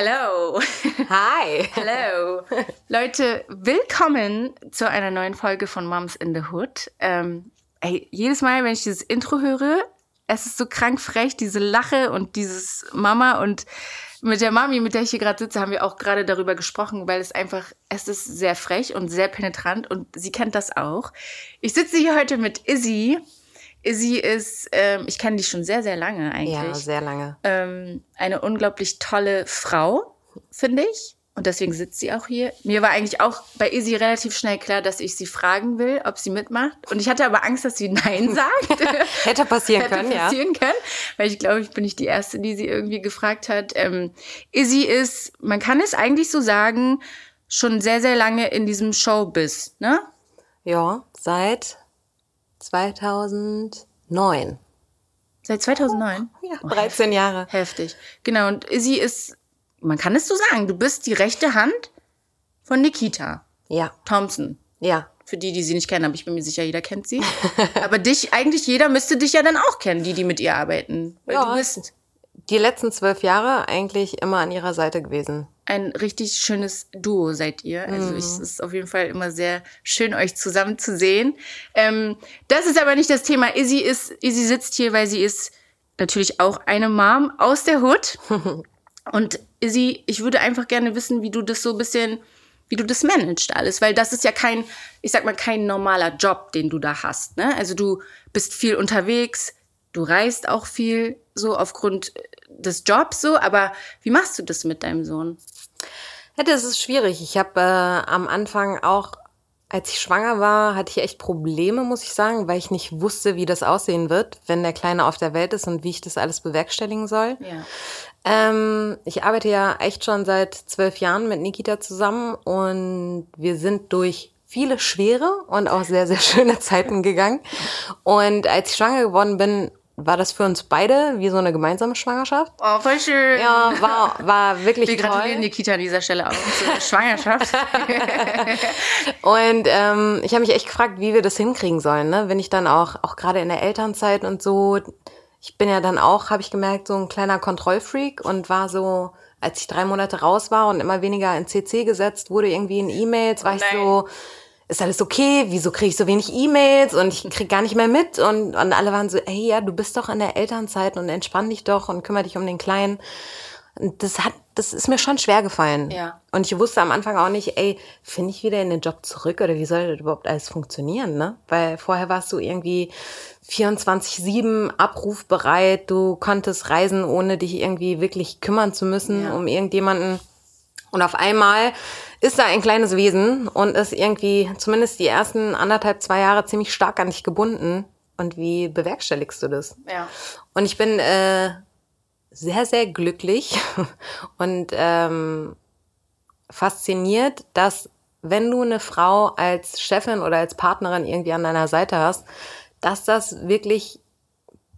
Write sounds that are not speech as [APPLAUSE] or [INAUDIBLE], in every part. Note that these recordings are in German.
Hello. Hi. Hello. [LAUGHS] Leute, willkommen zu einer neuen Folge von Moms in the Hood. Ähm, ey, jedes Mal, wenn ich dieses Intro höre, es ist so krank frech, diese Lache und dieses Mama und mit der Mami, mit der ich hier gerade sitze, haben wir auch gerade darüber gesprochen, weil es einfach, es ist sehr frech und sehr penetrant und sie kennt das auch. Ich sitze hier heute mit Izzy. Izzy ist, ähm, ich kenne die schon sehr, sehr lange eigentlich. Ja, sehr lange. Ähm, eine unglaublich tolle Frau, finde ich. Und deswegen sitzt sie auch hier. Mir war eigentlich auch bei Izzy relativ schnell klar, dass ich sie fragen will, ob sie mitmacht. Und ich hatte aber Angst, dass sie Nein [LAUGHS] sagt. [LAUGHS] Hätte passieren Hätte können, passieren können. Weil ich glaube, ich bin nicht die Erste, die sie irgendwie gefragt hat. Ähm, Izzy ist, man kann es eigentlich so sagen, schon sehr, sehr lange in diesem Showbiz, ne? ja. Ja, seit 2009. Seit 2009? Ja, 13 Jahre. Heftig. Genau, und Izzy ist, man kann es so sagen, du bist die rechte Hand von Nikita Ja, Thompson. ja. Für die, die sie nicht kennen, aber ich bin mir sicher, jeder kennt sie. [LAUGHS] aber dich, eigentlich jeder müsste dich ja dann auch kennen, die, die mit ihr arbeiten. Weil Ja. du bist Die letzten zwölf Jahre eigentlich immer an ihrer Seite gewesen. Ein richtig schönes Duo seid ihr. Also ich, es ist auf jeden Fall immer sehr schön, euch zusammen zu sehen. Ähm, das ist aber nicht das Thema. Izzy ist, Izzy sitzt hier, weil sie ist natürlich auch eine Mom aus der Hood. [LAUGHS] Und Izzy, ich würde einfach gerne wissen, wie du das so ein bisschen, wie du das managst alles, weil das ist ja kein, ich sag mal, kein normaler Job, den du da hast. Ne? Also du bist viel unterwegs, du reist auch viel, so aufgrund des Jobs so, aber wie machst du das mit deinem Sohn? Ja, das ist schwierig. Ich habe äh, am Anfang auch, als ich schwanger war, hatte ich echt Probleme, muss ich sagen, weil ich nicht wusste, wie das aussehen wird, wenn der Kleine auf der Welt ist und wie ich das alles bewerkstelligen soll. Ja. Ähm, ich arbeite ja echt schon seit zwölf Jahren mit Nikita zusammen und wir sind durch viele schwere und auch sehr, sehr schöne Zeiten gegangen. Und als ich schwanger geworden bin, war das für uns beide wie so eine gemeinsame Schwangerschaft. Oh, voll schön. Ja, war, war wirklich Wir gratulieren toll. Nikita an dieser Stelle auch zur [LAUGHS] Schwangerschaft. [LAUGHS] Und ähm, ich habe mich echt gefragt, wie wir das hinkriegen sollen, ne? Wenn ich dann auch, auch gerade in der Elternzeit und so, ich bin ja dann auch, habe ich gemerkt, so ein kleiner Kontrollfreak und war so, als ich drei Monate raus war und immer weniger in CC gesetzt wurde, irgendwie in E-Mails, war ich nein. so, ist alles okay? Wieso kriege ich so wenig E-Mails und ich krieg gar nicht mehr mit? Und, und alle waren so, ey, ja, du bist doch in der Elternzeit und entspann dich doch und kümmere dich um den Kleinen. Und das hat, das ist mir schon schwer gefallen. Ja. Und ich wusste am Anfang auch nicht, ey, finde ich wieder in den Job zurück oder wie soll das überhaupt alles funktionieren, ne? Weil vorher warst du irgendwie 24-7 abrufbereit, du konntest reisen, ohne dich irgendwie wirklich kümmern zu müssen Ja. um irgendjemanden. Und auf einmal ist da ein kleines Wesen und ist irgendwie zumindest die ersten anderthalb, zwei Jahre ziemlich stark an dich gebunden. Und wie bewerkstelligst du das? ja. Und ich bin äh, sehr, sehr glücklich [LAUGHS] und ähm, fasziniert, dass wenn du eine Frau als Chefin oder als Partnerin irgendwie an deiner Seite hast, dass das wirklich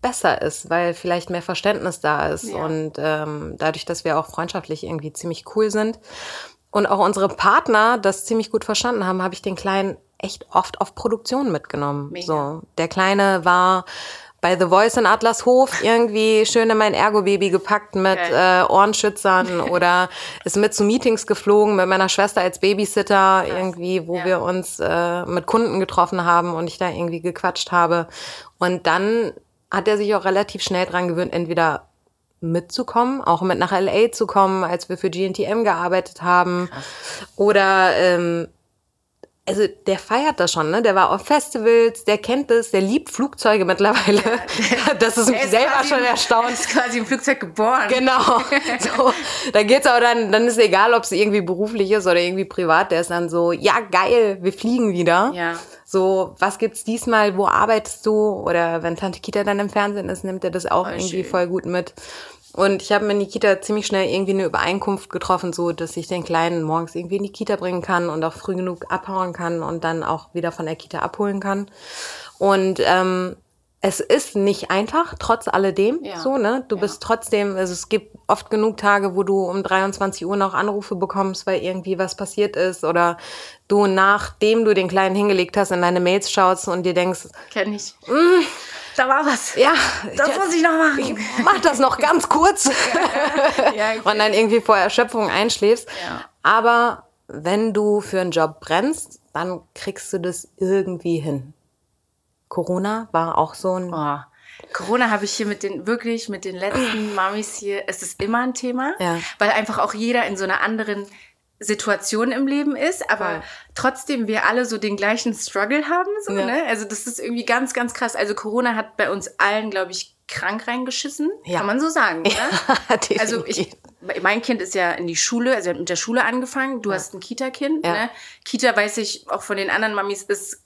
besser ist, weil vielleicht mehr Verständnis da ist Ja. und ähm, dadurch, dass wir auch freundschaftlich irgendwie ziemlich cool sind und auch unsere Partner das ziemlich gut verstanden haben, habe ich den Kleinen echt oft auf Produktion mitgenommen. Mega. So, der Kleine war bei The Voice in Adlershof irgendwie schön in mein Ergo-Baby gepackt mit Geil. äh, Ohrenschützern [LAUGHS] oder ist mit zu Meetings geflogen mit meiner Schwester als Babysitter irgendwie, wo Ja. wir uns äh, mit Kunden getroffen haben und ich da irgendwie gequatscht habe. Und dann hat er sich auch relativ schnell dran gewöhnt, entweder mitzukommen, auch mit nach LA zu kommen, als wir für GNTM gearbeitet haben. Oder ähm, also der feiert das schon, ne? Der war auf Festivals, der kennt es, der liebt Flugzeuge mittlerweile. [LAUGHS] das ist mich Er ist selber quasi- schon Er erstaunt. ist quasi im Flugzeug geboren. Genau. [LAUGHS] So, da geht's auch dann, dann ist egal, ob es irgendwie beruflich ist oder irgendwie privat. Der ist dann so, ja geil, wir fliegen wieder. Ja. So, was gibt's diesmal? Wo arbeitest du? Oder wenn Tante Kita dann im Fernsehen ist, nimmt er das auch Voll irgendwie schön. voll gut mit. Und ich habe mit Nikita ziemlich schnell irgendwie eine Übereinkunft getroffen, so dass ich den Kleinen morgens irgendwie in die Kita bringen kann und auch früh genug abhauen kann und dann auch wieder von der Kita abholen kann. Und ähm, es ist nicht einfach, trotz alledem, Ja. so, ne? Du Ja. bist trotzdem, also es gibt oft genug Tage, wo du um 23 Uhr noch Anrufe bekommst, weil irgendwie was passiert ist oder du, nachdem du den Kleinen hingelegt hast, in deine Mails schaust und dir denkst, Kenn ich. da war was. Ja, das ich, muss ich noch machen. Ich mach das noch ganz kurz. [LAUGHS] Ja, okay. [LAUGHS] Und dann irgendwie vor Erschöpfung einschläfst. Ja. Aber wenn du für einen Job brennst, dann kriegst du das irgendwie hin. Corona war auch so ein. Oh. Corona habe ich hier mit den, wirklich mit den letzten Mamis hier, es ist immer ein Thema, Ja. weil einfach auch jeder in so einer anderen Situation im Leben ist, aber Voll. trotzdem wir alle so den gleichen Struggle haben, so, Ja. ne? Also das ist irgendwie ganz, ganz krass. Also Corona hat bei uns allen, glaube ich, krank reingeschissen, Ja. kann man so sagen, oder? [LAUGHS] Also ich, mein Kind ist ja in die Schule, also mit der Schule angefangen. Du hast ein Kita-Kind. Ja. Ne? Kita weiß ich auch von den anderen Mamis ist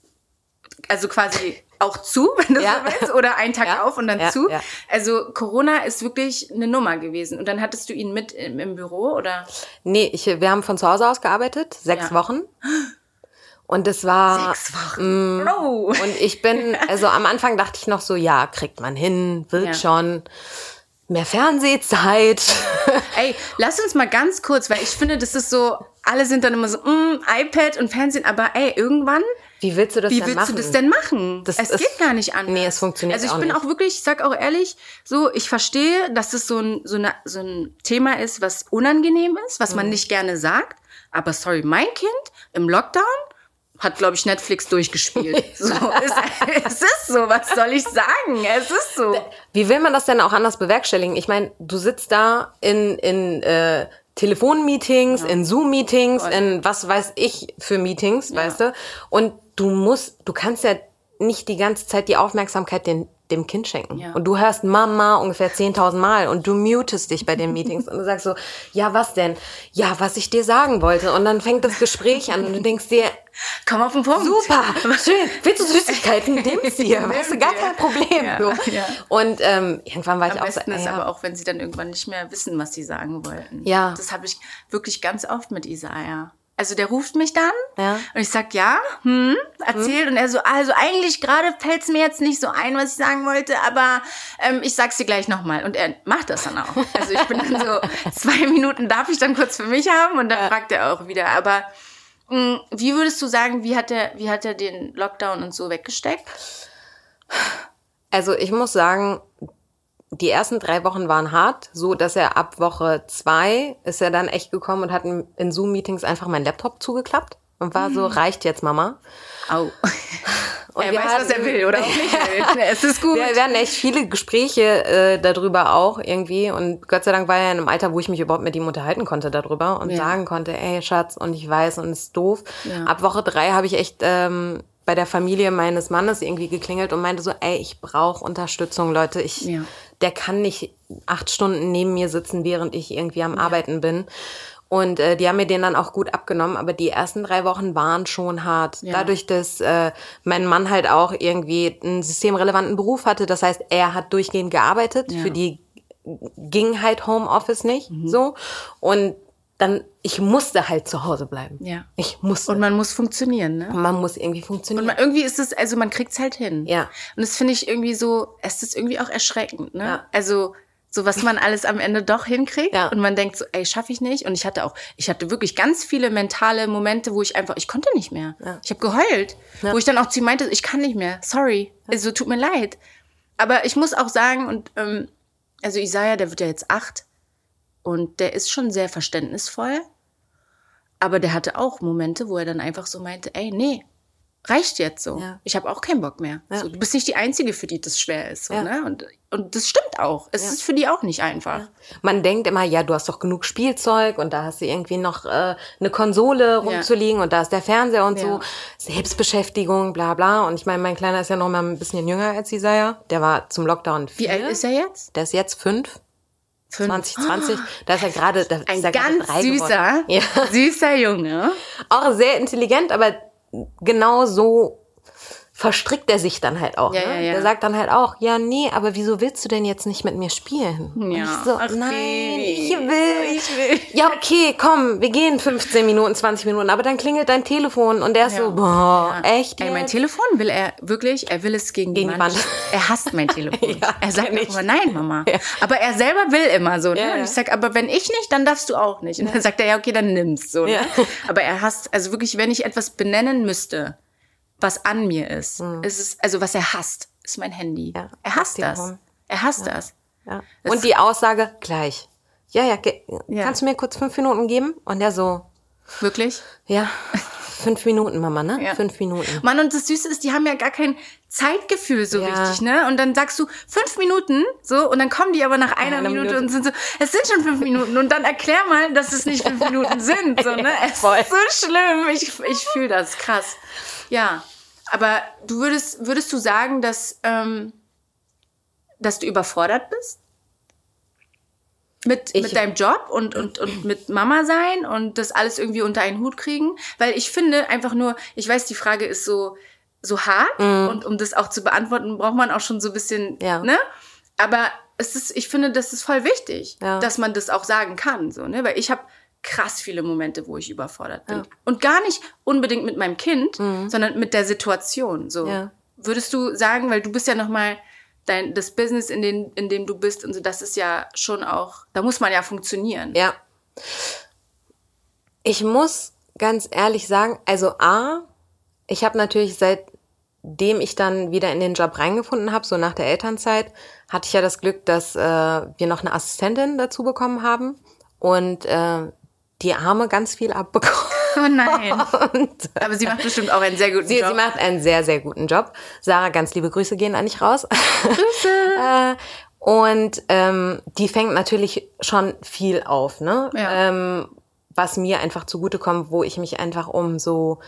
also quasi auch zu, [LAUGHS] wenn du Ja. so willst, oder einen Tag Ja. auf und dann Ja, zu. Also Corona ist wirklich eine Nummer gewesen. Und dann hattest du ihn mit im, im Büro oder Nee, ich, wir haben von zu Hause aus gearbeitet, sechs. Wochen. Und es war. sechs Wochen. Mm. Oh. Und ich bin, also am Anfang dachte ich noch so, ja, kriegt man hin, wird schon. Mehr Fernsehzeit. [LAUGHS] Ey, lass uns mal ganz kurz, weil ich finde, das ist so, alle sind dann immer so, mm, iPad und Fernsehen, aber ey, irgendwann Wie willst du das Wie denn willst machen? du das denn machen? Das es ist- geht gar nicht anders. Nee, es funktioniert Also ich auch bin nicht. auch wirklich, ich sag auch ehrlich, so ich verstehe, dass es so ein, so, eine, so ein Thema ist, was unangenehm ist, was Mhm. man nicht gerne sagt. Aber sorry, mein Kind im Lockdown hat, glaube ich, Netflix durchgespielt. [LAUGHS] So, es, es ist so, was soll ich sagen? Es ist so. Wie will man das denn auch anders bewerkstelligen? Ich meine, du sitzt da in, in äh, Telefonmeetings, in Zoom-Meetings, in was weiß ich für Meetings, weißt du? Und du musst, du kannst ja nicht die ganze Zeit die Aufmerksamkeit den, dem Kind schenken. Ja. Und du hörst Mama ungefähr 10.000 Mal und du mutest dich bei den Meetings und du sagst so, ja, was denn? Ja, was ich dir sagen wollte. Und dann fängt das Gespräch an und du denkst dir, Komm auf den Punkt. Super, [LAUGHS] schön. Willst du Süßigkeiten? [LAUGHS] Nimm's dir. Weißt du, gar kein Problem. Ja, so. ja. Und ähm, irgendwann war ich Am auch so, besten ist aber auch, wenn sie dann irgendwann nicht mehr wissen, was sie sagen wollten. Ja. Das habe ich wirklich ganz oft mit Isaiah. Also der ruft mich dann Ja. und ich sag ja, hm, erzählt und er so, also eigentlich gerade fällt's mir jetzt nicht so ein, was ich sagen wollte, aber ähm, ich sag's dir gleich nochmal und er macht das dann auch. Also ich bin dann so [LAUGHS] zwei Minuten darf ich dann kurz für mich haben und dann fragt er auch wieder. Aber mh, wie würdest du sagen, wie hat er, wie hat er den Lockdown und so weggesteckt? Also ich muss sagen, die ersten drei Wochen waren hart, so dass er ab Woche zwei ist er dann echt gekommen und hat in in Zoom-Meetings einfach meinen Laptop zugeklappt und war so, reicht jetzt, Mama. Au. [LAUGHS] Und er weiß, was er hatten- will oder auch [LAUGHS] nicht will. Es ist gut. Wir, wir hatten echt viele Gespräche äh, darüber auch irgendwie und Gott sei Dank war er in einem Alter, wo ich mich überhaupt mit ihm unterhalten konnte darüber und Ja. sagen konnte, ey Schatz, und ich weiß und es ist doof. Ja. Ab Woche drei habe ich echt ähm, bei der Familie meines Mannes irgendwie geklingelt und meinte so, ey, ich brauche Unterstützung, Leute. Ich, Ja. Der kann nicht acht Stunden neben mir sitzen, während ich irgendwie am Arbeiten bin. Und äh, die haben mir den dann auch gut abgenommen, aber die ersten drei Wochen waren schon hart. Ja. Dadurch, dass äh, mein Mann halt auch irgendwie einen systemrelevanten Beruf hatte. Das heißt, er hat durchgehend gearbeitet. Ja. Mhm. Für die ging halt Homeoffice nicht so. Und dann, ich musste halt zu Hause bleiben. Ja. Ich musste. Und man muss funktionieren, ne? man muss irgendwie Und funktionieren. man, irgendwie ist es, also man kriegt's halt hin. Ja. Und das finde ich irgendwie so, es ist irgendwie auch erschreckend, ne? Ja. Also, so was man alles am Ende doch hinkriegt Ja. und man denkt so, ey, schaffe ich nicht. Und ich hatte auch, ich hatte wirklich ganz viele mentale Momente, wo ich einfach, ich konnte nicht mehr. Ja. Ich habe geheult, Ja. wo ich dann auch zu ihm meinte, ich kann nicht mehr, sorry, also tut mir leid. Aber ich muss auch sagen, und ähm, also Isaiah, der wird ja jetzt acht und der ist schon sehr verständnisvoll. Aber der hatte auch Momente, wo er dann einfach so meinte, ey, nee, reicht jetzt so. Ja. Ich habe auch keinen Bock mehr. Ja. So, du bist nicht die Einzige, für die das schwer ist. So, Ja. ne? und, und das stimmt auch. Es ist für die auch nicht einfach. Man denkt immer, ja, du hast doch genug Spielzeug und da hast du irgendwie noch äh, eine Konsole rumzuliegen und da ist der Fernseher und so. Selbstbeschäftigung, bla bla. Und ich meine, mein Kleiner ist ja noch mal ein bisschen jünger als Isaiah. Der war zum Lockdown Wie vier. alt ist er jetzt? Der ist jetzt fünf. Fünf. 2020, da ist er gerade, da Ein ist er ganz süßer, geworden. Ja. süßer Junge. Auch sehr intelligent, aber genau so verstrickt er sich dann halt auch. Ja, ne? ja, ja. Der sagt dann halt auch, ja, nee, aber wieso willst du denn jetzt nicht mit mir spielen? Und Ja. ich so, Ach, nein, Baby. ich will. Ich will. Ja, okay, komm, wir gehen 15 Minuten, 20 Minuten, aber dann klingelt dein Telefon und der ist so, boah, echt? Ey, mein? Telefon will er wirklich, er will es gegen, Gegen die Wand. Er hasst mein Telefon. [LAUGHS] Er sagt kenn ich. immer, nein, Mama. Aber er selber will immer so. Ne? Und ich sag, aber wenn ich nicht, dann darfst du auch nicht. Und dann sagt er, ja, okay, dann nimm's so. Ne? Aber er hasst, also wirklich, wenn ich etwas benennen müsste, was an mir ist, Hm. ist es, also was er hasst. ist mein Handy. Ja, er hasst das. Telefon. Er hasst das. Ja. Und die Aussage gleich. Ja, ja, Ja. kannst du mir kurz fünf Minuten geben? Und der so, Wirklich? ja, fünf Minuten, Mama, ne? Ja. Fünf Minuten. Mann, und das Süße ist, die haben ja gar kein Zeitgefühl so Ja. richtig, ne? Und dann sagst du fünf Minuten, so, und dann kommen die aber nach einer Einer Minute, Minute. und sind so, es sind schon fünf Minuten. Und dann erklär mal, dass es nicht fünf Minuten sind, so, [LAUGHS] ne? Es ist so schlimm. Ich, ich fühle das, krass. Ja. Aber du würdest, würdest du sagen, dass, ähm, dass du überfordert bist? Mit, Ich- mit deinem Job und, und, und mit Mama sein und das alles irgendwie unter einen Hut kriegen? Weil ich finde einfach nur, ich weiß, die Frage ist so, so hart und um das auch zu beantworten, braucht man auch schon so ein bisschen, Ja. ne? Aber es ist, ich finde, das ist voll wichtig, Ja. dass man das auch sagen kann, so, ne? Weil ich habe krass viele Momente, wo ich überfordert bin. Und gar nicht unbedingt mit meinem Kind, sondern mit der Situation, so. Ja. Würdest du sagen, weil du bist ja noch mal dein das Business, in, den, in dem du bist und so, das ist ja schon auch, da muss man ja funktionieren. Ja. Ich muss ganz ehrlich sagen, also A, ich habe natürlich seitdem ich dann wieder in den Job reingefunden habe, so nach der Elternzeit, hatte ich ja das Glück, dass äh, wir noch eine Assistentin dazu bekommen haben und äh, die Arme ganz viel abbekommen. [LAUGHS] Oh nein. [LAUGHS] Und, Aber sie macht bestimmt auch einen sehr guten Sie, Job. sie macht einen sehr, sehr guten Job. Sarah, ganz liebe Grüße gehen an dich raus. Grüße. [LAUGHS] äh, und ähm, die fängt natürlich schon viel auf, ne? Ja. Ähm, was mir einfach zugutekommt, wo ich mich einfach um so,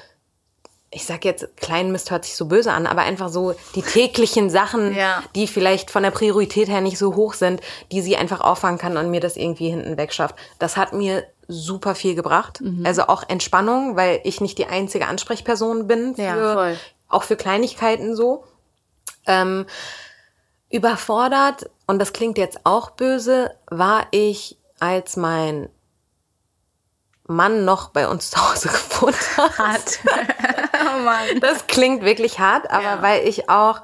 ich sag jetzt, kleinen Mist hört sich so böse an, aber einfach so die täglichen Sachen, Ja. die vielleicht von der Priorität her nicht so hoch sind, die sie einfach auffangen kann und mir das irgendwie hinten wegschafft. Das hat mir super viel gebracht. Mhm. Also auch Entspannung, weil ich nicht die einzige Ansprechperson bin für, Ja, auch für Kleinigkeiten so. Ähm, überfordert, und das klingt jetzt auch böse, war ich, als mein Mann noch bei uns zu Hause [LAUGHS] gewohnt hat. Hart. [LAUGHS] oh Mann. Das klingt wirklich hart, aber Ja. weil ich auch,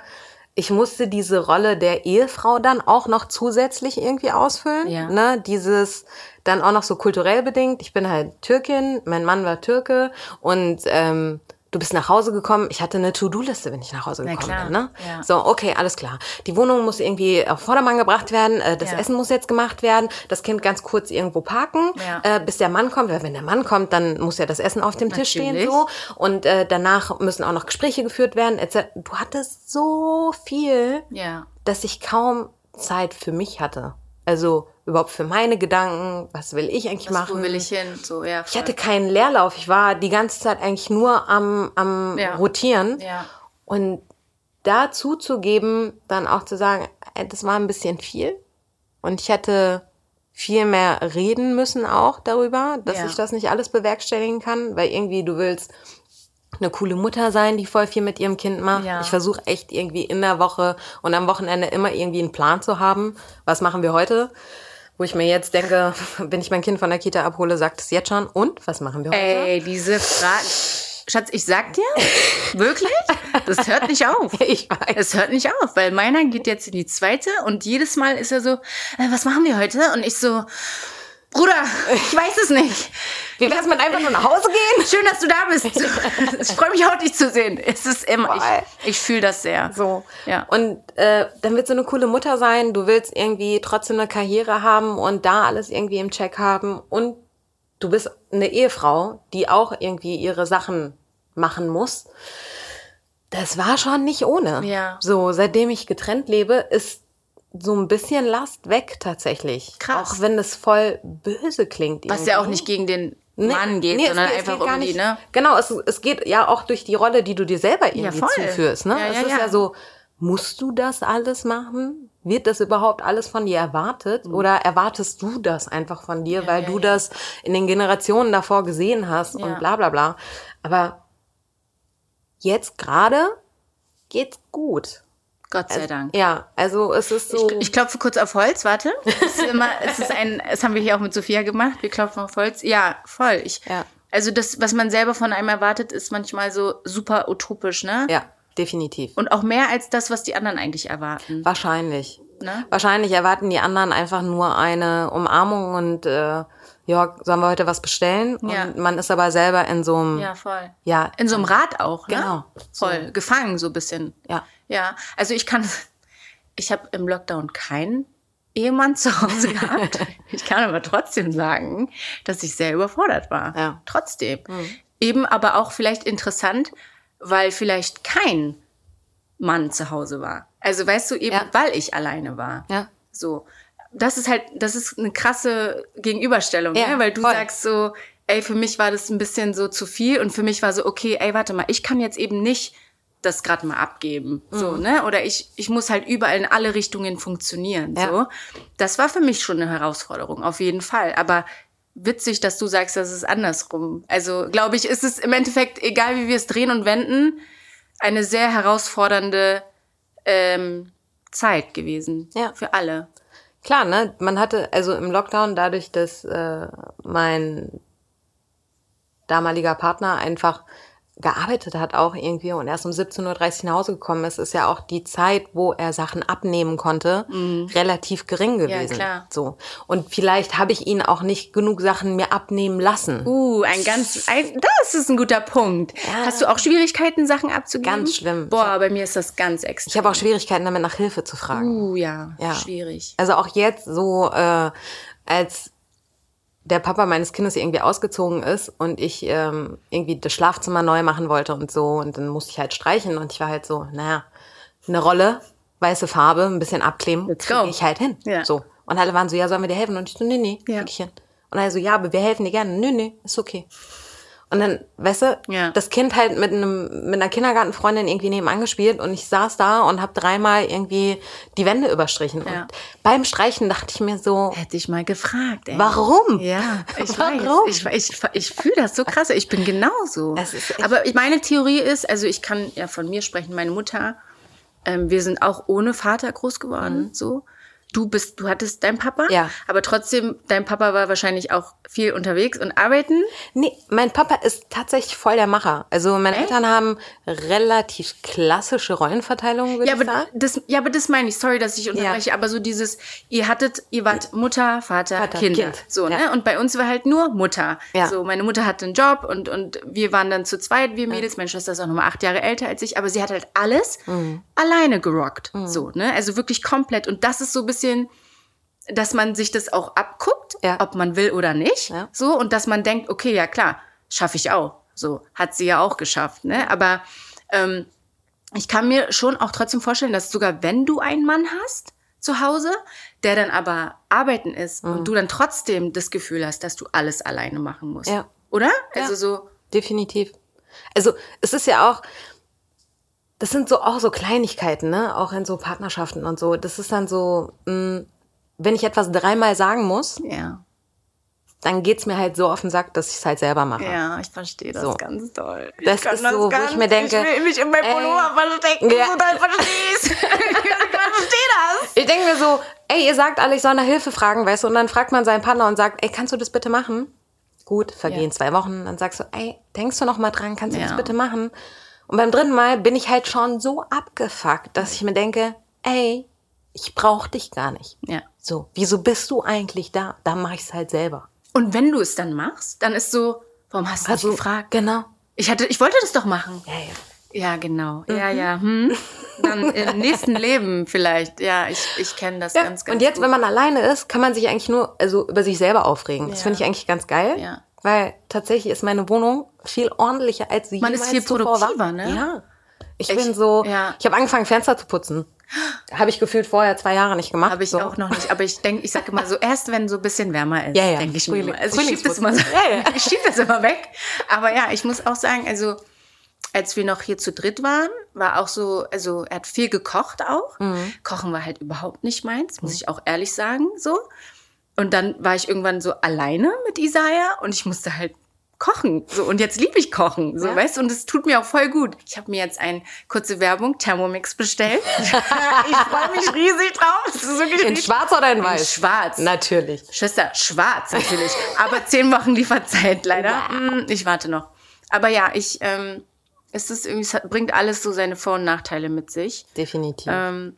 ich musste diese Rolle der Ehefrau dann auch noch zusätzlich irgendwie ausfüllen. Ja. Ne? Dieses dann auch noch so kulturell bedingt. Ich bin halt Türkin, mein Mann war Türke und ähm, du bist nach Hause gekommen. Ich hatte eine To-Do-Liste, wenn ich nach Hause gekommen bin. Ne? ja. So, okay, alles klar. Die Wohnung muss irgendwie auf Vordermann gebracht werden. Äh, das Ja. Essen muss jetzt gemacht werden. Das Kind ganz kurz irgendwo parken, Ja. äh, bis der Mann kommt. Weil wenn der Mann kommt, dann muss ja das Essen auf dem Tisch stehen. Natürlich. So. Und äh, danach müssen auch noch Gespräche geführt werden. Etc. Du hattest so viel, dass ich kaum Zeit für mich hatte. Also überhaupt für meine Gedanken, was will ich eigentlich Was, machen? wo will ich hin? So, ja. Ich hatte keinen Leerlauf. Ich war die ganze Zeit eigentlich nur am, am Ja. Rotieren. Ja. Und da zuzugeben, dann auch zu sagen, ey, das war ein bisschen viel. Und ich hätte viel mehr reden müssen auch darüber, dass Ja. ich das nicht alles bewerkstelligen kann, weil irgendwie du willst eine coole Mutter sein, die voll viel mit ihrem Kind macht. Ja. Ich versuche echt irgendwie in der Woche und am Wochenende immer irgendwie einen Plan zu haben. Was machen wir heute? Wo ich mir jetzt denke, [LAUGHS] wenn ich mein Kind von der Kita abhole, sagt es jetzt schon. Und was machen wir heute? Ey, diese Frage. Schatz, ich sag dir, [LAUGHS] wirklich, das hört nicht auf. [LAUGHS] Ich weiß. Es hört nicht auf, weil meiner geht jetzt in die zweite und jedes Mal ist er so, äh, was machen wir heute? Und ich so, Bruder, ich weiß es nicht. Wie wär's mit einfach nur nach Hause gehen? [LAUGHS] Schön, dass du da bist. Ich freue mich auch, dich zu sehen. Es ist immer, ich, ich fühle das sehr. So. Ja. Und äh, dann willst du eine coole Mutter sein, du willst irgendwie trotzdem eine Karriere haben und da alles irgendwie im Check haben und du bist eine Ehefrau, die auch irgendwie ihre Sachen machen muss. Das war schon nicht ohne. Ja. So, seitdem ich getrennt lebe, ist so ein bisschen Last weg tatsächlich. Krass. Auch wenn es voll böse klingt. Was ja auch irgendwie. nicht gegen den Nee, Mann geht, nee, sondern geht- einfach geht um die, nicht- ne? Genau, es, es geht ja auch durch die Rolle, die du dir selber irgendwie voll. zuführst. Ne? Ja, es ja, ist ja. ja so, musst du das alles machen? Wird das überhaupt alles von dir erwartet? Oder erwartest du das einfach von dir, weil Mhm. ja, du ja. das in den Generationen davor gesehen hast Ja. und bla bla bla. Aber jetzt gerade geht's gut. Gott sei Dank. Ja, also es ist so. Ich klopfe kurz auf Holz, warte. Es ist immer, es ist ein, das haben wir hier auch mit Sophia gemacht. Wir klopfen auf Holz. Ja, voll. Ich, Ja. Also das, was man selber von einem erwartet, ist manchmal so super utopisch, ne? ja, definitiv. Und auch mehr als das, was die anderen eigentlich erwarten. Wahrscheinlich. Ne? Wahrscheinlich erwarten die anderen einfach nur eine Umarmung und äh, ja, sollen wir heute was bestellen? Ja. Und man ist aber selber in so einem, Ja, voll. ja, In so einem Rad auch, ne? Genau. Voll. Gefangen so ein bisschen. ja. Ja, also ich kann, ich habe im Lockdown keinen Ehemann zu Hause [LAUGHS] gehabt. ich kann aber trotzdem sagen, dass ich sehr überfordert war. Ja. Trotzdem. Eben aber auch vielleicht interessant, weil vielleicht kein Mann zu Hause war. Also weißt du, eben Ja. weil ich alleine war. Ja. So. Das ist halt, das ist eine krasse Gegenüberstellung, Ja, ne? weil du voll. sagst so, ey, für mich war das ein bisschen so zu viel und für mich war so, okay, ey, warte mal, ich kann jetzt eben nicht das gerade mal abgeben, so, Mhm. ne? Oder ich, ich muss halt überall in alle Richtungen funktionieren, Ja. so. Das war für mich schon eine Herausforderung, auf jeden Fall. Aber witzig, dass du sagst, das ist andersrum. Also, glaube ich, ist es im Endeffekt, egal wie wir es drehen und wenden, eine sehr herausfordernde ähm, Zeit gewesen. Ja. Für alle. Klar, ne? Man hatte also im Lockdown dadurch, dass äh, mein damaliger Partner einfach gearbeitet hat auch irgendwie und erst um 17.30 Uhr nach Hause gekommen ist, ist ja auch die Zeit, wo er Sachen abnehmen konnte, relativ gering gewesen. Mhm. klar. So. Und vielleicht habe ich ihn auch nicht genug Sachen mir abnehmen lassen. Uh, ein ganz, ein, das ist ein guter Punkt. Hast du auch Schwierigkeiten, Sachen abzugeben? Ganz schlimm. Boah, bei mir ist das ganz extrem. Ich habe auch Schwierigkeiten damit, nach Hilfe zu fragen. Uh, ja, Ja. schwierig. Also auch jetzt so, äh, als der Papa meines Kindes irgendwie ausgezogen ist und ich ähm, irgendwie das Schlafzimmer neu machen wollte und so und dann musste ich halt streichen und ich war halt so, naja, eine Rolle, weiße Farbe, ein bisschen abkleben, Let's krieg go. ich halt hin. Ja. So. Und alle waren so, ja, sollen wir dir helfen? Und ich so, nee, nee, Ja. krieg ich hin. Und er so, ja, aber wir helfen dir gerne. Nö, nee, ist okay. Und dann, weißt du, Ja. das Kind halt mit einem mit einer Kindergartenfreundin irgendwie nebenan gespielt und ich saß da und habe dreimal irgendwie die Wände überstrichen. Ja. Und beim Streichen dachte ich mir so, Hätte ich mal gefragt, ey. warum? Ja, ich Warum? weiß. Ich, ich, ich fühle das so krass. Ich bin genauso. Aber meine Theorie ist, also ich kann ja von mir sprechen, meine Mutter, ähm, wir sind auch ohne Vater groß geworden, so. Du bist, du hattest deinen Papa, Mhm. Ja. aber trotzdem, dein Papa war wahrscheinlich auch viel unterwegs und arbeiten. Nee, mein Papa ist tatsächlich voll der Macher. Also meine Echt? Eltern haben relativ klassische Rollenverteilungen, würde Ja, ich aber sagen. das, ja, aber das meine ich. Sorry, dass ich unterbreche, aber so dieses, ihr hattet, ihr wart Mutter, Vater, Vater, Kinder. Kind. So, Ja. ne? Und bei uns war halt nur Mutter. Ja. So, meine Mutter hatte einen Job und, und wir waren dann zu zweit, wir Mädels. Meine Schwester ist auch nochmal acht Jahre älter als ich, aber sie hat halt alles Mhm. alleine gerockt. So, ne? Also wirklich komplett. Und das ist so ein bisschen, dass man sich das auch abguckt, Ja. ob man will oder nicht. Ja. So, und dass man denkt, okay, ja klar, schaffe ich auch. So, hat sie ja auch geschafft, ne? Aber ähm, ich kann mir schon auch trotzdem vorstellen, dass sogar wenn du einen Mann hast zu Hause, der dann aber arbeiten ist Mhm. und du dann trotzdem das Gefühl hast, dass du alles alleine machen musst. Ja. Oder? Ja. Also so, Definitiv. Also es ist ja auch, das sind so auch so Kleinigkeiten, ne? Auch in so Partnerschaften und so. Das ist dann so, mh, wenn ich etwas dreimal sagen muss, ja. dann geht's mir halt so auf den Sack, dass ich es halt selber mache. Ja, ich verstehe das So. ganz toll. Das ich kann ist so, wo ich mir denke, ich will mich in meinem Pullover verstecken, ja. so du verstehst. [LAUGHS] [LAUGHS] ich verstehe das. Ich denke mir so, ey, ihr sagt alle, ich soll nach Hilfe fragen, weißt du, und dann fragt man seinen Partner und sagt, ey, kannst du das bitte machen? Gut, vergehen Ja. zwei Wochen, dann sagst du, ey, denkst du noch mal dran, kannst du Ja. das bitte machen? Und beim dritten Mal bin ich halt schon so abgefuckt, dass ich mir denke, ey, ich brauch dich gar nicht. Ja. So, wieso bist du eigentlich da? Da mache ich es halt selber. Und wenn du es dann machst, dann ist so, warum hast du Also, nicht gefragt? Genau. Ich hatte, ich wollte das doch machen. Ja, ja. Ja, genau. Ja, ja. Hm. Dann im [LAUGHS] nächsten Leben vielleicht. Ja, ich, ich kenne das Ja, ganz, ganz und jetzt, gut. wenn man alleine ist, kann man sich eigentlich nur also über sich selber aufregen. Das finde ich eigentlich ganz geil. Ja. Weil tatsächlich ist meine Wohnung viel ordentlicher als sie Man ist viel produktiver, war. ne? Ja. Ich Echt? bin so, Ja. ich habe angefangen, Fenster zu putzen. Habe ich gefühlt vorher zwei Jahre nicht gemacht. Habe ich so. auch noch nicht. Aber ich denke, ich sage immer so, erst wenn so ein bisschen wärmer ist, Ja, ja. denke ich mir Frühling- immer. Also ich schiebe das immer so, Ja, ja. [LAUGHS] ich schieb das immer weg. Aber ja, ich muss auch sagen, also als wir noch hier zu dritt waren, war auch so, also er hat viel gekocht auch. Mhm. Kochen war halt überhaupt nicht meins, muss ich auch ehrlich sagen, so. Und dann war ich irgendwann so alleine mit Isaiah und ich musste halt kochen. So, und jetzt liebe ich Kochen, so, Ja. weißt du, und es tut mir auch voll gut. Ich habe mir jetzt ein kurze Werbung, Thermomix bestellt. [LAUGHS] ich freue mich riesig drauf. In schwarz oder in in weiß? schwarz. Natürlich. Schwester, schwarz natürlich. Aber zehn Wochen Lieferzeit leider. Mm, Ich warte noch. Aber ja, ich, ähm, es ist irgendwie, es bringt alles so seine Vor- und Nachteile mit sich. Definitiv. Ähm,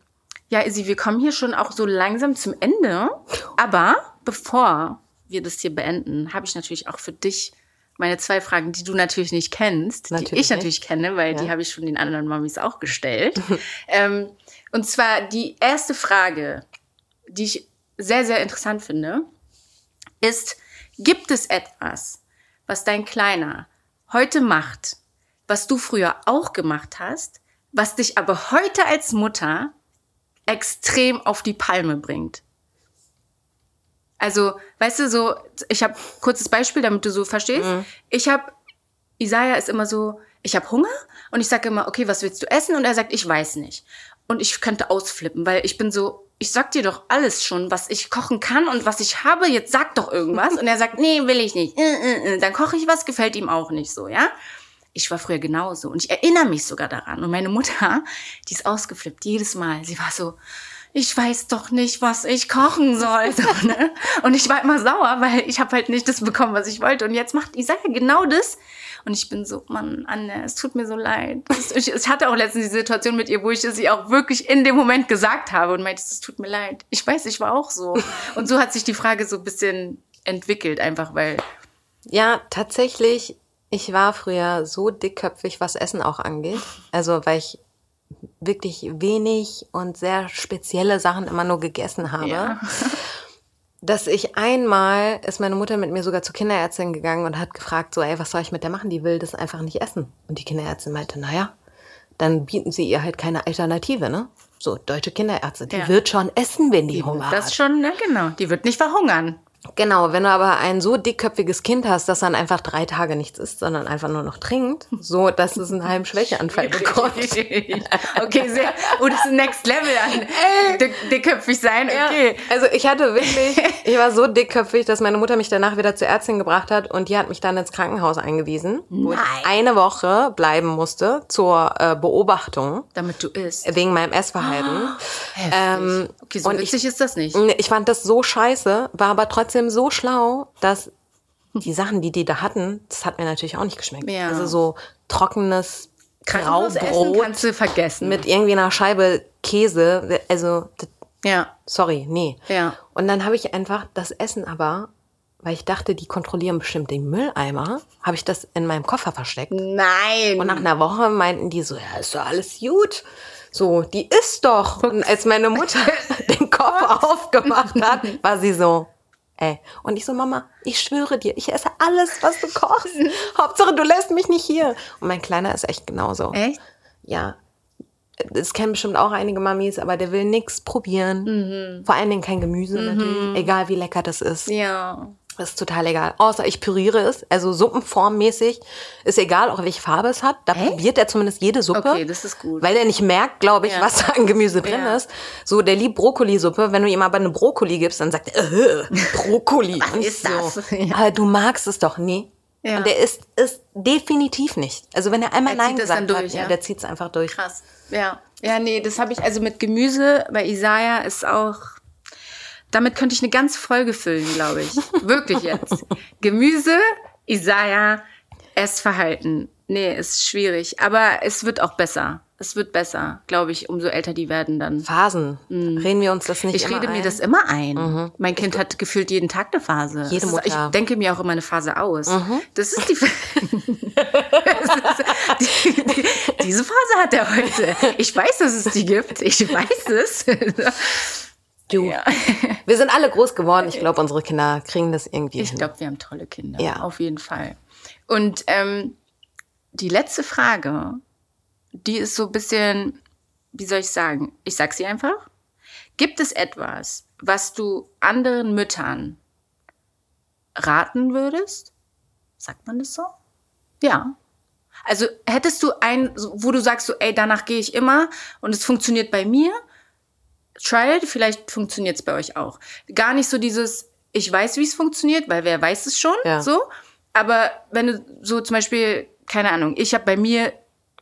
Ja, Izzy, wir kommen hier schon auch so langsam zum Ende. Aber bevor wir das hier beenden, habe ich natürlich auch für dich meine zwei Fragen, die du natürlich nicht kennst, Natürlich die ich nicht. natürlich kenne, weil die Ja. habe ich schon den anderen Mamis auch gestellt. [LAUGHS] ähm, und zwar die erste Frage, die ich sehr, sehr interessant finde, ist, gibt es etwas, was dein Kleiner heute macht, was du früher auch gemacht hast, was dich aber heute als Mutter extrem auf die Palme bringt? Also, weißt du, so, ich habe kurzes Beispiel, damit du so verstehst. Ich habe, Isaiah ist immer so, ich habe Hunger und ich sage immer, okay, was willst du essen? Und er sagt, ich weiß nicht. Und ich könnte ausflippen, weil ich bin so, ich sag dir doch alles schon, was ich kochen kann und was ich habe, jetzt sag doch irgendwas. Und er sagt, nee, will ich nicht. Äh, äh, äh. Dann koche ich was, gefällt ihm auch nicht so, ja? Ich war früher genauso und ich erinnere mich sogar daran. Und meine Mutter, die ist ausgeflippt jedes Mal. Sie war so, ich weiß doch nicht, was ich kochen soll. So, ne? Und ich war immer sauer, weil ich habe halt nicht das bekommen, was ich wollte. Und jetzt macht Isaiah genau das. Und ich bin so, Mann, Anne, es tut mir so leid. Ich, ich hatte auch letztens die Situation mit ihr, wo ich es ihr auch wirklich in dem Moment gesagt habe und meinte, es tut mir leid. Ich weiß, ich war auch so. Und so hat sich die Frage so ein bisschen entwickelt, einfach weil, Ja, tatsächlich, ich war früher so dickköpfig, was Essen auch angeht. Also, weil ich wirklich wenig und sehr spezielle Sachen immer nur gegessen habe. Ja. [LAUGHS] Dass ich einmal, ist meine Mutter mit mir sogar zur Kinderärztin gegangen und hat gefragt, so, ey, was soll ich mit der machen? Die will das einfach nicht essen. Und die Kinderärztin meinte, naja, dann bieten sie ihr halt keine Alternative, ne? So, deutsche Kinderärzte, die Ja. wird schon essen, wenn die Hunger das hat. schon, ne, genau. Die wird nicht verhungern. Genau, wenn du aber ein so dickköpfiges Kind hast, das dann einfach drei Tage nichts isst, sondern einfach nur noch trinkt, so dass es einen halben Schwächeanfall bekommt. [LAUGHS] okay, sehr. Oh, das ist ein Next Level an dick, dickköpfig sein. Okay. Also ich hatte wirklich, [LAUGHS] ich war so dickköpfig, dass meine Mutter mich danach wieder zur Ärztin gebracht hat und die hat mich dann ins Krankenhaus eingewiesen, wo Nein. ich eine Woche bleiben musste zur äh, Beobachtung Damit du isst. wegen meinem Essverhalten. [GASPS] ähm, Okay, so und witzig ich, ist das nicht. ich fand das so scheiße, war aber trotzdem so schlau, dass die Sachen, die die da hatten, das hat mir natürlich auch nicht geschmeckt. Ja. Also so trockenes Graubrot kannst du vergessen. mit irgendwie einer Scheibe Käse. Also, ja. Sorry, nee. Ja. Und dann habe ich einfach das Essen aber, weil ich dachte, die kontrollieren bestimmt den Mülleimer, habe ich das in meinem Koffer versteckt. Nein. Und nach einer Woche meinten die so, ja, ist doch alles gut. So, die ist doch. Und als meine Mutter [LAUGHS] den Koffer aufgemacht hat, war sie so, ey. Und ich so, Mama, ich schwöre dir, ich esse alles, was du kochst. [LAUGHS] Hauptsache, du lässt mich nicht hier. Und mein Kleiner ist echt genauso. Echt? Ja. Das kennen bestimmt auch einige Mamis, aber der will nichts probieren. Vor allen Dingen kein Gemüse natürlich, egal wie lecker das ist. Ja. Das ist total egal. Außer ich püriere es, also suppenformmäßig. Ist egal, auch welche Farbe es hat. Da probiert er zumindest jede Suppe. Okay, das ist gut. Weil er nicht merkt, glaube ich, Ja. was da an Gemüse drin Ja. ist. So, der liebt Brokkolisuppe. Wenn du ihm aber eine Brokkoli gibst, dann sagt er, äh, Brokkoli. [LAUGHS] Was ist das? So, Ja. aber du magst es doch nie. Ja. Und der isst es definitiv nicht. Also wenn er einmal Er Nein gesagt durch, hat, ja. der zieht es einfach durch. Krass. Ja. Ja, nee, das habe ich, also mit Gemüse bei Isaiah ist auch, damit könnte ich eine ganze Folge füllen, glaube ich. Wirklich jetzt. [LAUGHS] Gemüse, Isaiah, Essverhalten. Nee, ist schwierig. Aber es wird auch besser. Es wird besser, glaube ich, umso älter die werden dann. Phasen. Reden wir uns das nicht Mhm. Ich rede mir ein? das immer ein. Mein Kind hat gefühlt jeden Tag eine Phase. Jede Das ist, Mutter. ich denke mir auch immer eine Phase aus. Das ist die, das [LAUGHS] ist, [LAUGHS] die, die. Diese Phase hat er heute. Ich weiß, dass es die gibt. Ich weiß es. Du. Ja. [LAUGHS] Wir sind alle groß geworden. Ich glaube, unsere Kinder kriegen das irgendwie Ich glaube, wir haben tolle Kinder. Ja. Auf jeden Fall. Und ähm, die letzte Frage, die ist so ein bisschen, wie soll ich sagen? Ich sag sie einfach. Gibt es etwas, was du anderen Müttern raten würdest? Sagt man das so? Ja. Also hättest du ein, wo du sagst so, ey, danach gehe ich immer und es funktioniert bei mir, try it, vielleicht funktioniert es bei euch auch. Gar nicht so dieses, ich weiß, wie es funktioniert, weil wer weiß es schon, Ja. so. Aber wenn du so zum Beispiel, keine Ahnung, ich habe bei mir,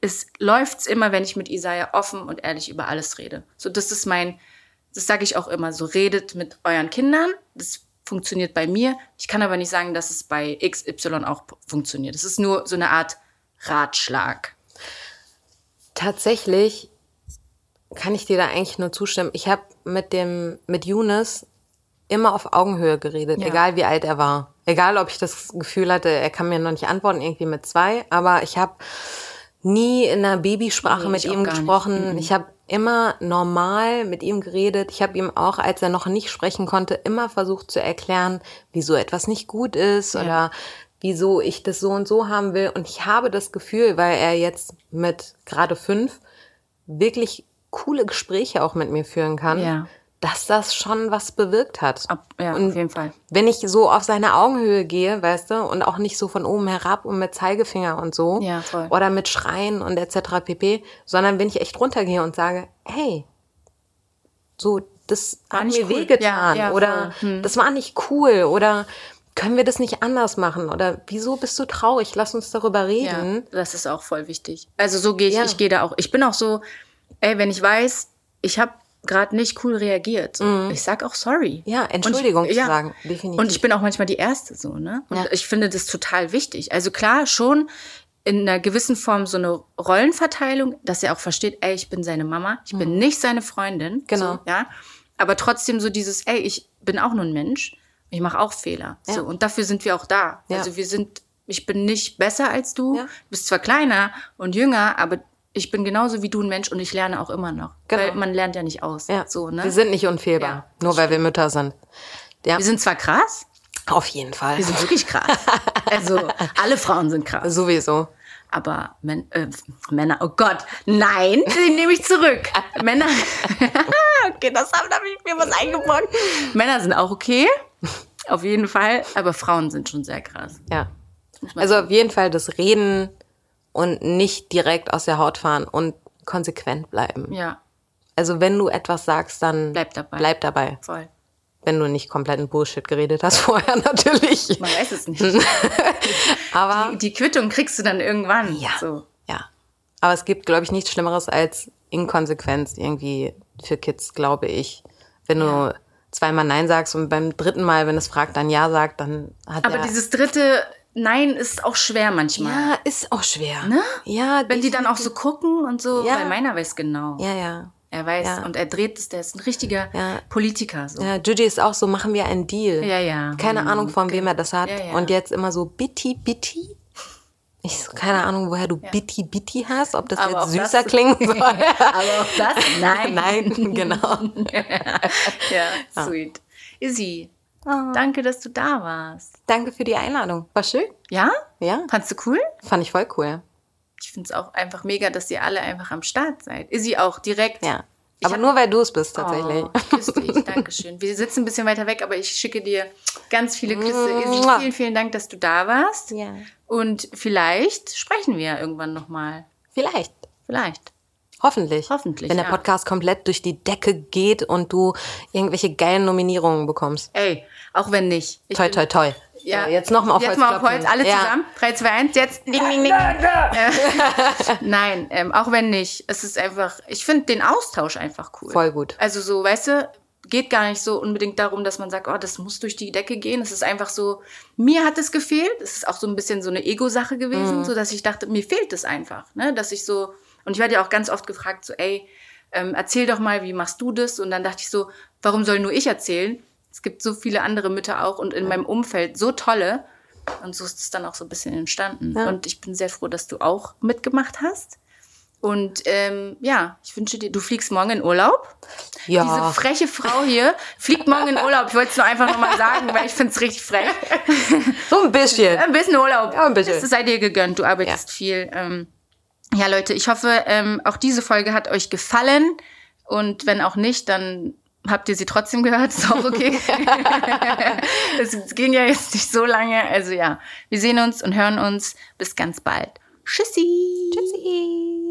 es läuft's immer, wenn ich mit Isaiah offen und ehrlich über alles rede. So, das ist mein, das sage ich auch immer, so redet mit euren Kindern. Das funktioniert bei mir. Ich kann aber nicht sagen, dass es bei XY auch funktioniert. Es ist nur so eine Art Ratschlag. Tatsächlich kann ich dir da eigentlich nur zustimmen. Ich habe mit dem, mit Younes immer auf Augenhöhe geredet, Ja. egal wie alt er war. Egal, ob ich das Gefühl hatte, er kann mir noch nicht antworten, irgendwie mit zwei, aber ich habe nie in einer Babysprache Nee, mit ihm gesprochen. Ich habe immer normal mit ihm geredet. Ich habe ihm auch, als er noch nicht sprechen konnte, immer versucht zu erklären, wieso etwas nicht gut ist oder wieso ich das so und so haben will. Und ich habe das Gefühl, weil er jetzt mit gerade fünf wirklich coole Gespräche auch mit mir führen kann, Ja. dass das schon was bewirkt hat. Ab, ja, Und auf jeden Fall. wenn ich so auf seine Augenhöhe gehe, weißt du, und auch nicht so von oben herab und mit Zeigefinger und so, Ja, voll. oder mit Schreien und etc. pp, sondern wenn ich echt runtergehe und sage, hey, so, das War hat mir cool. wehgetan, Ja, ja, oder. Hm. das war nicht cool, oder können wir das nicht anders machen, oder wieso bist du traurig, lass uns darüber Ja, reden. das ist auch voll wichtig. Also so gehe ich, Ja. ich gehe da auch. Ich bin auch so, ey, wenn ich weiß, ich habe gerade nicht cool reagiert, so, ich sag auch sorry. Mhm. Ja, Entschuldigung ich, zu sagen, definitiv. Und ich bin auch manchmal die Erste so, ne? Und Ja. ich finde das total wichtig. Also klar, schon in einer gewissen Form so eine Rollenverteilung, dass er auch versteht, ey, ich bin seine Mama, ich bin nicht seine Freundin. Mhm. Genau. So, ja. Aber trotzdem so dieses, ey, ich bin auch nur ein Mensch, ich mache auch Fehler. Ja. So, und dafür sind wir auch da. Ja. Also wir sind, ich bin nicht besser als du, Ja. du bist zwar kleiner und jünger, aber ich bin genauso wie du ein Mensch und ich lerne auch immer noch. Genau. Weil man lernt ja nicht aus. ja, So, ne? wir sind nicht unfehlbar, Ja, nur weil wir Mütter sind. Ja, wir sind zwar krass, auf jeden Fall. wir sind wirklich krass. [LAUGHS] also alle Frauen sind krass. Sowieso. Aber Män äh, Männer, oh Gott, nein, den nehme ich zurück. [LAUGHS] Männer, [LAUGHS] okay, das haben da hab ich mir was eingebaut. Männer sind auch okay, auf jeden Fall, aber Frauen sind schon sehr krass. Ja. Also auf jeden Fall das Reden und nicht direkt aus der Haut fahren und konsequent bleiben. Ja, Also wenn du etwas sagst, dann Bleib dabei. Bleib dabei. voll. Wenn du nicht kompletten Bullshit geredet hast [LAUGHS] vorher natürlich. Man weiß es nicht. [LAUGHS] Aber Die, die Quittung kriegst du dann irgendwann. Ja. So. ja. Aber es gibt, glaube ich, nichts Schlimmeres als Inkonsequenz irgendwie für Kids, glaube ich. Wenn du zweimal Nein sagst und beim dritten Mal, wenn es fragt, dann Ja sagt, dann hat Aber dieses dritte Nein ist auch schwer manchmal. Ja, ist auch schwer. Ne? Ja, Wenn die dann auch so gucken und so, Ja. weil meiner weiß genau. Ja, ja. Er weiß Ja. und er dreht es, der ist ein richtiger Ja. Politiker. So. Ja, Judy ist auch so, machen wir einen Deal. Ja, ja. Keine Mhm. Ahnung, von wem er das hat. Ja. Und jetzt immer so bitti, bitti. Ich so, keine Ahnung, woher du bitti, bitti hast, ob das Aber jetzt süßer das- klingen [LAUGHS] soll. Aber auch das? [LAUGHS] Nein. Nein, genau. [LAUGHS] Ja, sweet. Izzy, danke, dass du da warst. Danke für die Einladung. War schön. Ja? Ja, Fandst du cool? fand ich voll cool. Ich finde es auch einfach mega, dass ihr alle einfach am Start seid. Izzy auch direkt. Ja. Ich Aber nur weil du es bist, tatsächlich. Oh, küss dich, [LAUGHS] Dankeschön. Wir sitzen ein bisschen weiter weg, aber ich schicke dir ganz viele Küsse. Mua. vielen, vielen Dank, dass du da warst. Ja. Und vielleicht sprechen wir irgendwann nochmal. Vielleicht. Vielleicht. Hoffentlich. Hoffentlich, Wenn der ja. Podcast komplett durch die Decke geht und du irgendwelche geilen Nominierungen bekommst. Ey, auch wenn nicht. Ich Toi, toi, toi. Ja, So, jetzt nochmal auf Jetzt Holz mal auf. Holz, alle Ja. zusammen. 3, 2, 1, jetzt. Ding, ding, ding. Äh, [LAUGHS] Nein, ähm, auch wenn nicht. Es ist einfach, ich finde den Austausch einfach cool. Voll gut. Also so, weißt du, geht gar nicht so unbedingt darum, dass man sagt, oh, das muss durch die Decke gehen. Es ist einfach so, mir hat es gefehlt. Es ist auch so ein bisschen so eine Ego-Sache gewesen, Mhm. so dass ich dachte, mir fehlt es einfach. Ne? Dass ich so, und ich werde ja auch ganz oft gefragt, so, ey, ähm, erzähl doch mal, wie machst du das? Und dann dachte ich so, warum soll nur ich erzählen? Es gibt so viele andere Mütter auch und in meinem Umfeld so tolle. Und so ist es dann auch so ein bisschen entstanden. Ja. Und ich bin sehr froh, dass du auch mitgemacht hast. Und ähm, ja, ich wünsche dir, du fliegst morgen in Urlaub. Ja. Diese freche Frau hier fliegt morgen in Urlaub. Ich wollte es nur einfach nochmal sagen, weil ich finde es richtig frech. [LAUGHS] So ein bisschen. Ein bisschen Urlaub. Ja, ein bisschen. Das sei dir gegönnt. Du arbeitest viel. Ähm, ja, Leute, ich hoffe, ähm, auch diese Folge hat euch gefallen. Und wenn auch nicht, dann habt ihr sie trotzdem gehört. Ist auch okay. [LAUGHS] es ging ja jetzt nicht so lange. Also ja, wir sehen uns und hören uns. Bis ganz bald. Tschüssi. Tschüssi.